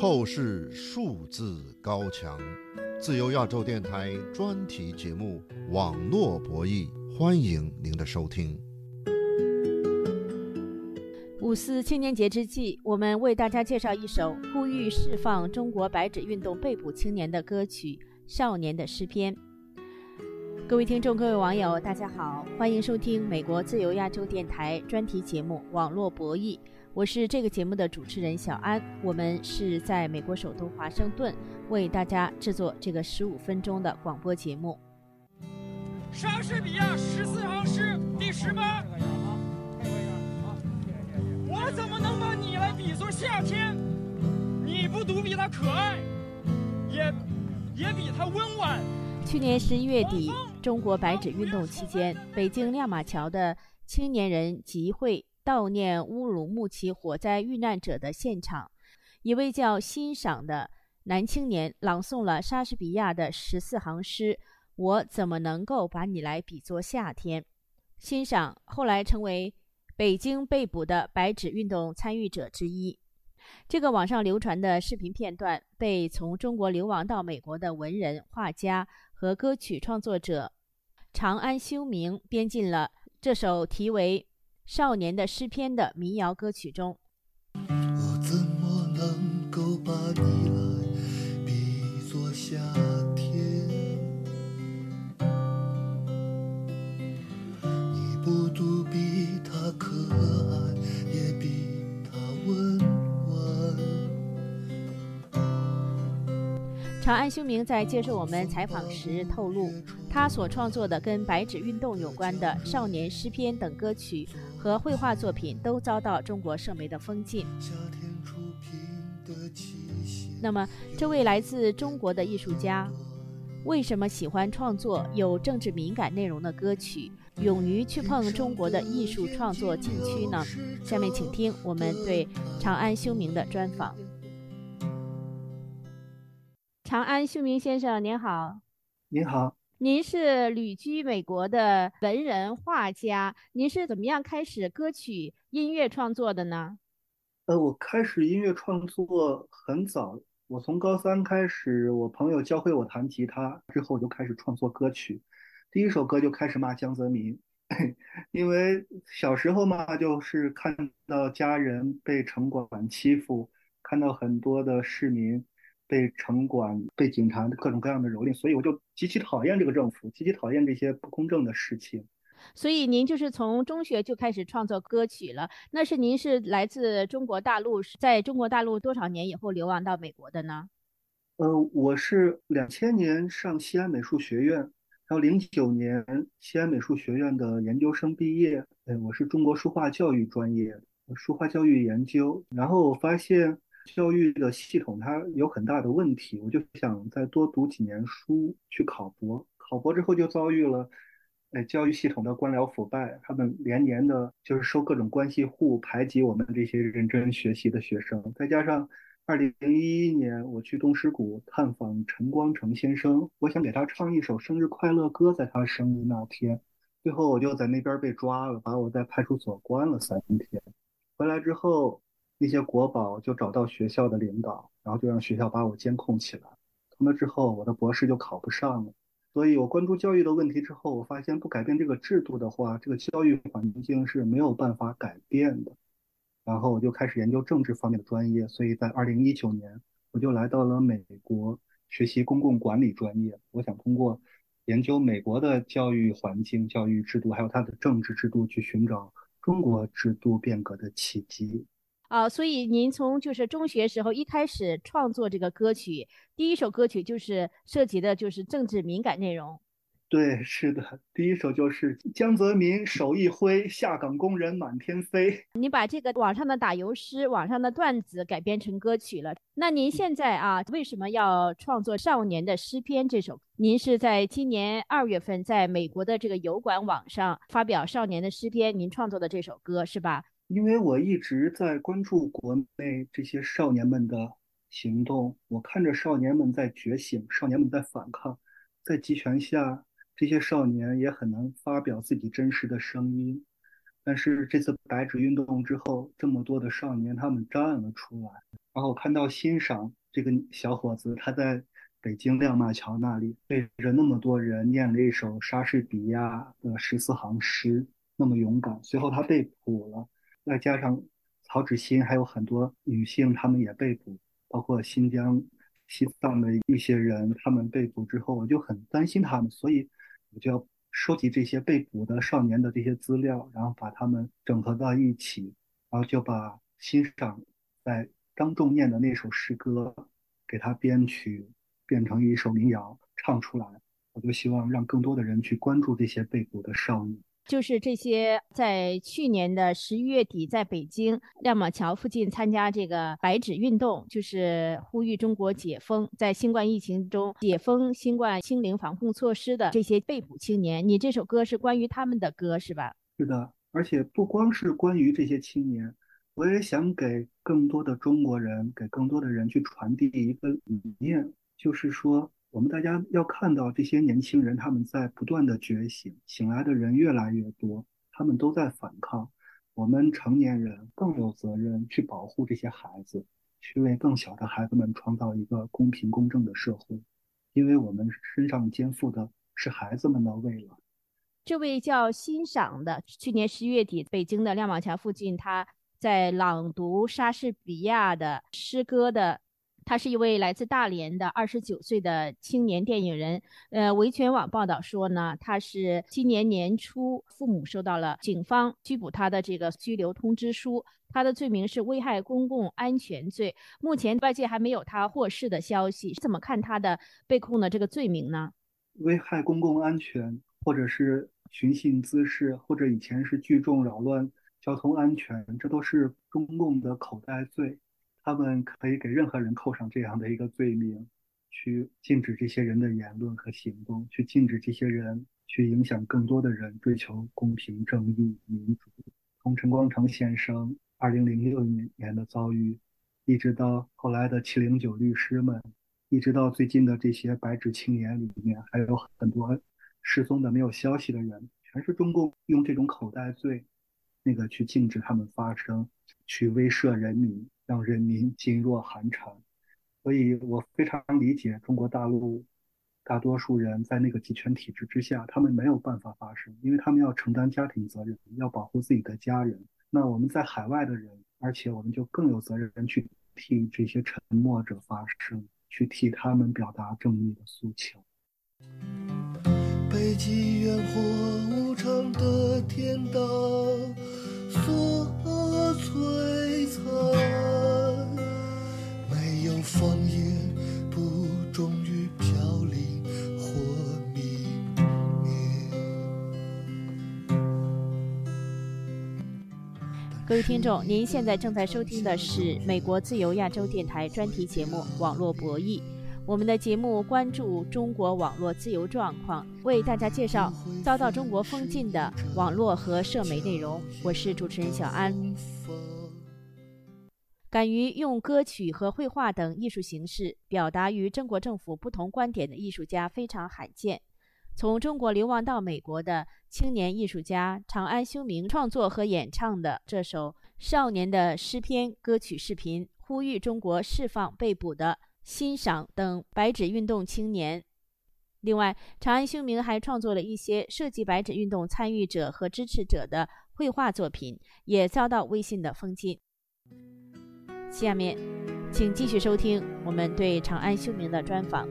透视数字高墙，自由亚洲电台专题节目《网络博弈》，欢迎您的收听。五四青年节之际，我们为大家介绍一首呼吁释放中国白纸运动被捕青年的歌曲《少年的诗篇》。各位听众、各位网友，大家好，欢迎收听美国自由亚洲电台专题节目《网络博弈》。我是这个节目的主持人小安，我们是在美国首都华盛顿为大家制作这个十五分钟的广播节目。莎士比亚十四行诗第十八，我怎么能把你来比作夏天？你不独比他可爱，也也比他温婉。去年十一月底，中国白纸运动期间，北京亮马桥的青年人集会。悼念乌鲁木齐火灾遇难者的现场，一位叫欣赏的男青年朗诵了莎士比亚的十四行诗。我怎么能够把你来比作夏天？欣赏后来成为北京被捕的白纸运动参与者之一。这个网上流传的视频片段被从中国流亡到美国的文人、画家和歌曲创作者长安修明编进了这首题为。少年的诗篇的民谣歌曲中，我怎么能够把你长安修明在接受我们采访时透露，他所创作的跟白纸运动有关的少年诗篇等歌曲。和绘画作品都遭到中国社媒的封禁。那么，这位来自中国的艺术家，为什么喜欢创作有政治敏感内容的歌曲，勇于去碰中国的艺术创作禁区呢？下面请听我们对长安修明的专访。长安秀明先生，您好。您好。您是旅居美国的文人画家，您是怎么样开始歌曲音乐创作的呢？呃，我开始音乐创作很早，我从高三开始，我朋友教会我弹吉他，之后我就开始创作歌曲。第一首歌就开始骂江泽民，因为小时候嘛，就是看到家人被城管欺负，看到很多的市民。被城管、被警察各种各样的蹂躏，所以我就极其讨厌这个政府，极其讨厌这些不公正的事情。所以您就是从中学就开始创作歌曲了？那是您是来自中国大陆，在中国大陆多少年以后流亡到美国的呢？呃，我是两千年上西安美术学院，然后零九年西安美术学院的研究生毕业。呃，我是中国书画教育专业，书画教育研究。然后我发现。教育的系统它有很大的问题，我就想再多读几年书去考博。考博之后就遭遇了，哎，教育系统的官僚腐败，他们连年的就是收各种关系户，排挤我们这些认真学习的学生。再加上二零一一年我去东石谷探访陈光诚先生，我想给他唱一首生日快乐歌，在他生日那天，最后我就在那边被抓了，把我在派出所关了三天。回来之后。那些国宝就找到学校的领导，然后就让学校把我监控起来。从那之后，我的博士就考不上了。所以我关注教育的问题之后，我发现不改变这个制度的话，这个教育环境是没有办法改变的。然后我就开始研究政治方面的专业。所以在二零一九年，我就来到了美国学习公共管理专业。我想通过研究美国的教育环境、教育制度，还有它的政治制度，去寻找中国制度变革的契机。啊，所以您从就是中学时候一开始创作这个歌曲，第一首歌曲就是涉及的就是政治敏感内容。对，是的，第一首就是江泽民手一挥，下岗工人满天飞。你把这个网上的打油诗、网上的段子改编成歌曲了。那您现在啊，为什么要创作《少年的诗篇》这首？您是在今年二月份在美国的这个油管网上发表《少年的诗篇》，您创作的这首歌是吧？因为我一直在关注国内这些少年们的行动，我看着少年们在觉醒，少年们在反抗，在集权下，这些少年也很难发表自己真实的声音。但是这次白纸运动之后，这么多的少年他们站了出来，然后我看到欣赏这个小伙子，他在北京亮马桥那里对着那么多人念了一首莎士比亚的十四行诗，那么勇敢。随后他被捕了，再加上曹芷欣还有很多女性，她们也被捕，包括新疆、西藏的一些人，他们被捕之后，我就很担心他们，所以我就要收集这些被捕的少年的这些资料，然后把他们整合到一起，然后就把欣赏在当众念的那首诗歌给他编曲。变成一首民谣唱出来，我就希望让更多的人去关注这些被捕的少女。就是这些在去年的十一月底在北京亮马桥附近参加这个白纸运动，就是呼吁中国解封，在新冠疫情中解封新冠清零防控措施的这些被捕青年。你这首歌是关于他们的歌是吧？是的，而且不光是关于这些青年，我也想给更多的中国人，给更多的人去传递一个理念。就是说，我们大家要看到这些年轻人，他们在不断的觉醒，醒来的人越来越多，他们都在反抗。我们成年人更有责任去保护这些孩子，去为更小的孩子们创造一个公平公正的社会，因为我们身上肩负的是孩子们的未来。这位叫欣赏的，去年十一月底，北京的亮马桥附近，他在朗读莎士比亚的诗歌的。他是一位来自大连的二十九岁的青年电影人。呃，维权网报道说呢，他是今年年初父母收到了警方拘捕他的这个拘留通知书，他的罪名是危害公共安全罪。目前外界还没有他获释的消息，怎么看他的被控的这个罪名呢？危害公共安全，或者是寻衅滋事，或者以前是聚众扰乱交通安全，这都是中共的口袋罪。他们可以给任何人扣上这样的一个罪名，去禁止这些人的言论和行动，去禁止这些人去影响更多的人追求公平正义、民主。从陈光诚先生二零零六年的遭遇，一直到后来的七零九律师们，一直到最近的这些白纸青年里面，还有很多失踪的没有消息的人，全是中共用这种口袋罪，那个去禁止他们发声，去威慑人民。让人民噤若寒蝉，所以我非常理解中国大陆大多数人在那个集权体制之下，他们没有办法发声，因为他们要承担家庭责任，要保护自己的家人。那我们在海外的人，而且我们就更有责任去替这些沉默者发声，去替他们表达正义的诉求。北极烟火无常的天道，各位听众，您现在正在收听的是美国自由亚洲电台专题节目《网络博弈》。我们的节目关注中国网络自由状况，为大家介绍遭到中国封禁的网络和社媒内容。我是主持人小安。敢于用歌曲和绘画等艺术形式表达与中国政府不同观点的艺术家非常罕见。从中国流亡到美国的青年艺术家长安修明创作和演唱的这首《少年的诗篇》歌曲视频，呼吁中国释放被捕的欣赏等白纸运动青年。另外，长安修明还创作了一些涉及白纸运动参与者和支持者的绘画作品，也遭到微信的封禁。下面，请继续收听我们对长安修明的专访。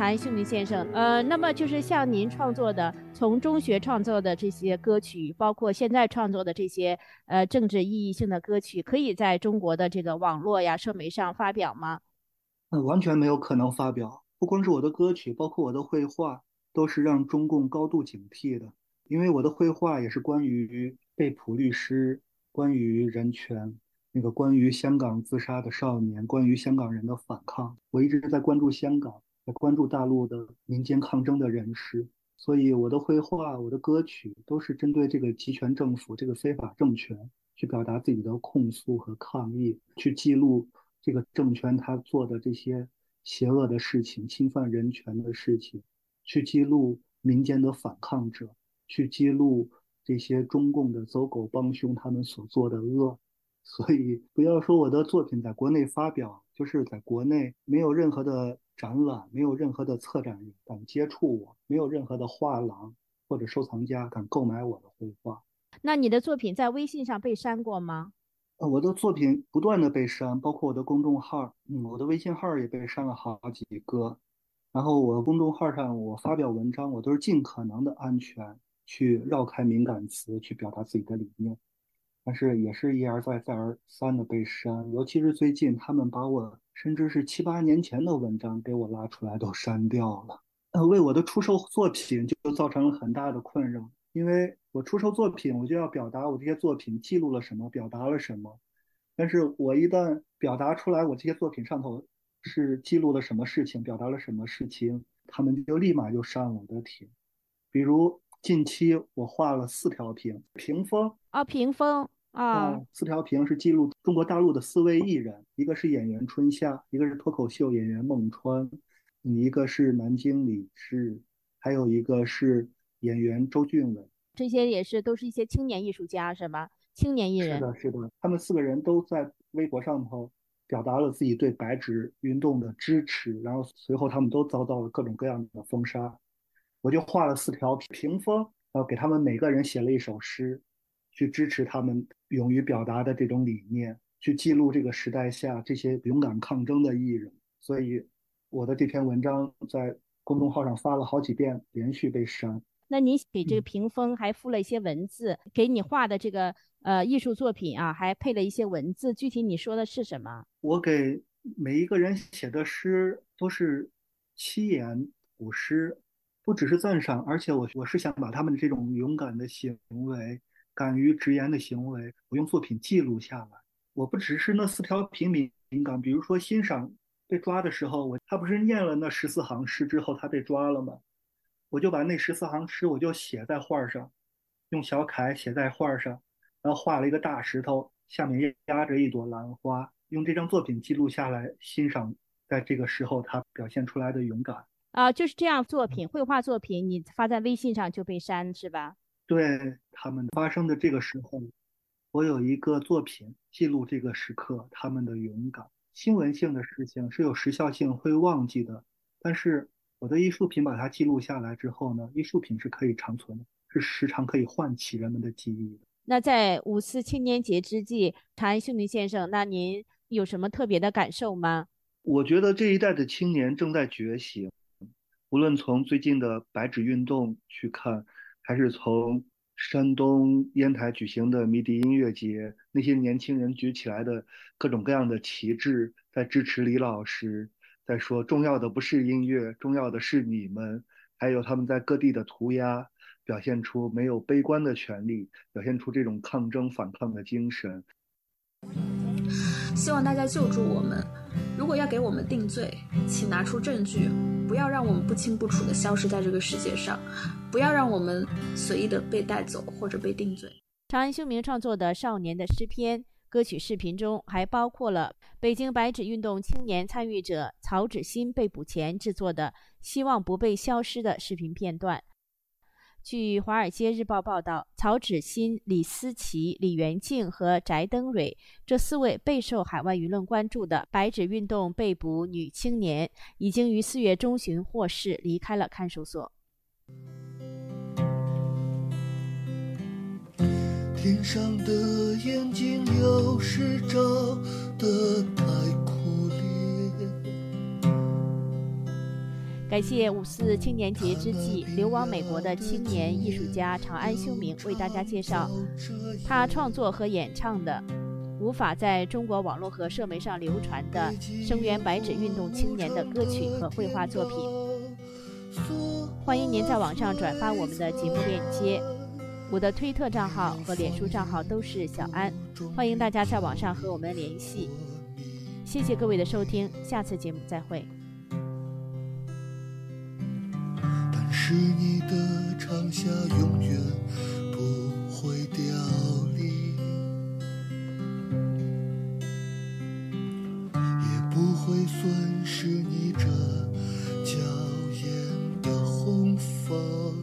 长安修明先生，呃，那么就是像您创作的，从中学创作的这些歌曲，包括现在创作的这些呃政治意义性的歌曲，可以在中国的这个网络呀、社媒上发表吗？那完全没有可能发表。不光是我的歌曲，包括我的绘画，都是让中共高度警惕的。因为我的绘画也是关于。被捕律师，关于人权，那个关于香港自杀的少年，关于香港人的反抗，我一直在关注香港，来关注大陆的民间抗争的人士，所以我的绘画、我的歌曲都是针对这个集权政府、这个非法政权去表达自己的控诉和抗议，去记录这个政权他做的这些邪恶的事情、侵犯人权的事情，去记录民间的反抗者，去记录。这些中共的走狗帮凶他们所做的恶。所以不要说我的作品在国内发表，就是在国内没有任何的展览，没有任何的策展人敢接触我，没有任何的画廊或者收藏家敢购买我的绘画。那你的作品在微信上被删过吗？呃，我的作品不断的被删，包括我的公众号，嗯，我的微信号也被删了好几个。然后我公众号上我发表文章，我都是尽可能的安全去绕开敏感词，去表达自己的理念。但是也是一而再再而三的被删，尤其是最近，他们把我甚至是七八年前的文章给我拉出来都删掉了，呃，为我的出售作品就造成了很大的困扰。因为我出售作品，我就要表达我这些作品记录了什么，表达了什么。但是我一旦表达出来，我这些作品上头是记录了什么事情，表达了什么事情，他们就立马就删我的帖。比如。近期我画了四条屏，屏风啊，屏风啊，四条屏是记录中国大陆的四位艺人，一个是演员春夏，一个是脱口秀演员孟川，一个是南京李志，还有一个是演员周俊伟。这些也是都是一些青年艺术家，是吧？青年艺人。是的，是的，他们四个人都在微博上头表达了自己对白纸运动的支持，然后随后他们都遭到了各种各样的封杀。我就画了四条屏风，然后给他们每个人写了一首诗，去支持他们勇于表达的这种理念，去记录这个时代下这些勇敢抗争的艺人。所以，我的这篇文章在公众号上发了好几遍，连续被删。那你给这个屏风还附了一些文字，给你画的这个呃艺术作品啊，还配了一些文字。具体你说的是什么？我给每一个人写的诗都是七言古诗。不只是赞赏，而且我我是想把他们的这种勇敢的行为、敢于直言的行为，我用作品记录下来。我不只是那四条平民敏感，比如说欣赏被抓的时候，我他不是念了那十四行诗之后他被抓了吗？我就把那十四行诗我就写在画上，用小楷写在画上，然后画了一个大石头，下面压着一朵兰花，用这张作品记录下来，欣赏在这个时候他表现出来的勇敢。啊，就是这样，作品绘画作品，你发在微信上就被删是吧？对他们发生的这个时候，我有一个作品记录这个时刻，他们的勇敢。新闻性的事情是有时效性，会忘记的。但是我的艺术品把它记录下来之后呢，艺术品是可以长存的，是时常可以唤起人们的记忆的。那在五四青年节之际，长安秀明先生，那您有什么特别的感受吗？我觉得这一代的青年正在觉醒。无论从最近的白纸运动去看，还是从山东烟台举行的迷笛音乐节，那些年轻人举起来的各种各样的旗帜，在支持李老师，在说重要的不是音乐，重要的是你们，还有他们在各地的涂鸦，表现出没有悲观的权利，表现出这种抗争反抗的精神。希望大家救助我们。如果要给我们定罪，请拿出证据，不要让我们不清不楚的消失在这个世界上，不要让我们随意的被带走或者被定罪。长安修明创作的《少年的诗篇》歌曲视频中，还包括了北京白纸运动青年参与者曹芷欣被捕前制作的《希望不被消失》的视频片段。据《华尔街日报》报道，曹芷欣、李思琪、李元静和翟登蕊这四位备受海外舆论关注的白纸运动被捕女青年，已经于四月中旬获释，离开了看守所。天上的眼睛有时照得太感谢五四青年节之际流亡美国的青年艺术家长安修明为大家介绍他创作和演唱的无法在中国网络和社媒上流传的声援白纸运动青年的歌曲和绘画作品。欢迎您在网上转发我们的节目链接，我的推特账号和脸书账号都是小安，欢迎大家在网上和我们联系。谢谢各位的收听，下次节目再会。是你的长夏永远不会凋零也不会损失你这娇艳的红枫